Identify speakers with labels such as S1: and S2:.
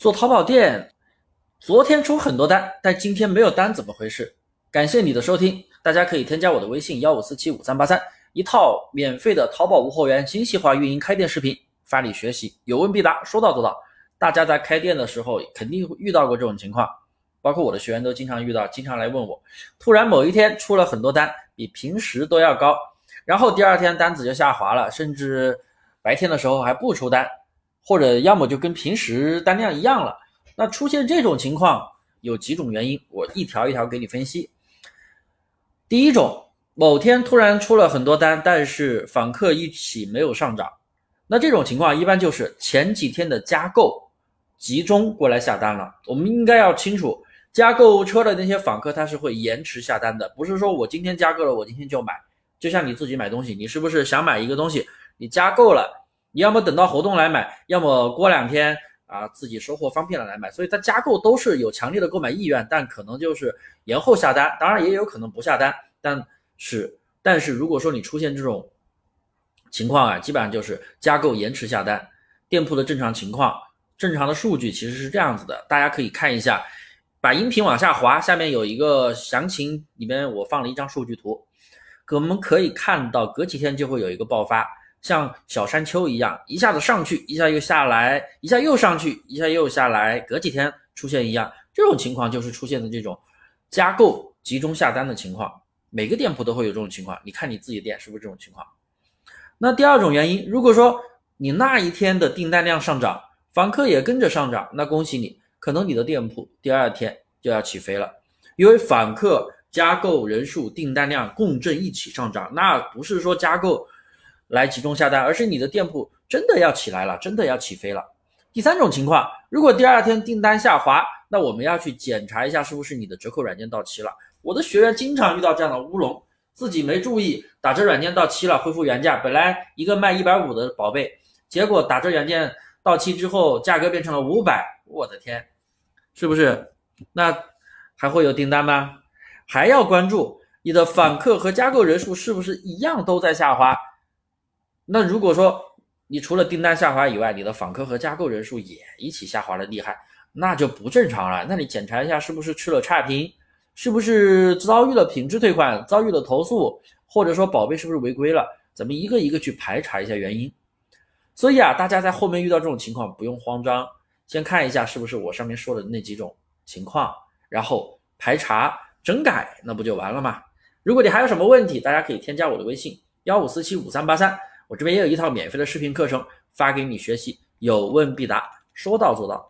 S1: 做淘宝店，昨天出很多单，但今天没有单，怎么回事？感谢你的收听，大家可以添加我的微信幺五四七五三八三，一套免费的淘宝无货源精细化运营开店视频，发你学习，有问必答，说到做到。大家在开店的时候肯定会遇到过这种情况，包括我的学员都经常遇到，经常来问我，突然某一天出了很多单，比平时都要高，然后第二天单子就下滑了，甚至白天的时候还不出单。或者要么就跟平时单量一样了，那出现这种情况有几种原因，我一条一条给你分析。第一种，某天突然出了很多单，但是访客一起没有上涨，那这种情况一般就是前几天的加购集中过来下单了。我们应该要清楚，加购物车的那些访客他是会延迟下单的，不是说我今天加购了，我今天就买。就像你自己买东西，你是不是想买一个东西，你加购了？你要么等到活动来买，要么过两天啊自己收货方便了来买，所以它加购都是有强烈的购买意愿，但可能就是延后下单，当然也有可能不下单。但是但是如果说你出现这种情况啊，基本上就是加购延迟下单。店铺的正常情况，正常的数据其实是这样子的，大家可以看一下，把音频往下滑，下面有一个详情，里面我放了一张数据图，我们可以看到隔几天就会有一个爆发。像小山丘一样，一下子上去，一下又下来，一下又上去，一下又下来，隔几天出现一样，这种情况就是出现的这种加购集中下单的情况。每个店铺都会有这种情况，你看你自己店是不是这种情况？那第二种原因，如果说你那一天的订单量上涨，访客也跟着上涨，那恭喜你，可能你的店铺第二天就要起飞了，因为访客加购人数、订单量共振一起上涨，那不是说加购。来集中下单，而是你的店铺真的要起来了，真的要起飞了。第三种情况，如果第二天订单下滑，那我们要去检查一下是不是你的折扣软件到期了。我的学员经常遇到这样的乌龙，自己没注意打折软件到期了，恢复原价，本来一个卖一百五的宝贝，结果打折软件到期之后，价格变成了五百，我的天，是不是？那还会有订单吗？还要关注你的访客和加购人数是不是一样都在下滑。那如果说你除了订单下滑以外，你的访客和加购人数也一起下滑的厉害，那就不正常了。那你检查一下是不是吃了差评，是不是遭遇了品质退款，遭遇了投诉，或者说宝贝是不是违规了？咱们一个一个去排查一下原因。所以啊，大家在后面遇到这种情况不用慌张，先看一下是不是我上面说的那几种情况，然后排查整改，那不就完了吗？如果你还有什么问题，大家可以添加我的微信幺五四七五三八三。我这边也有一套免费的视频课程发给你学习，有问必答，说到做到。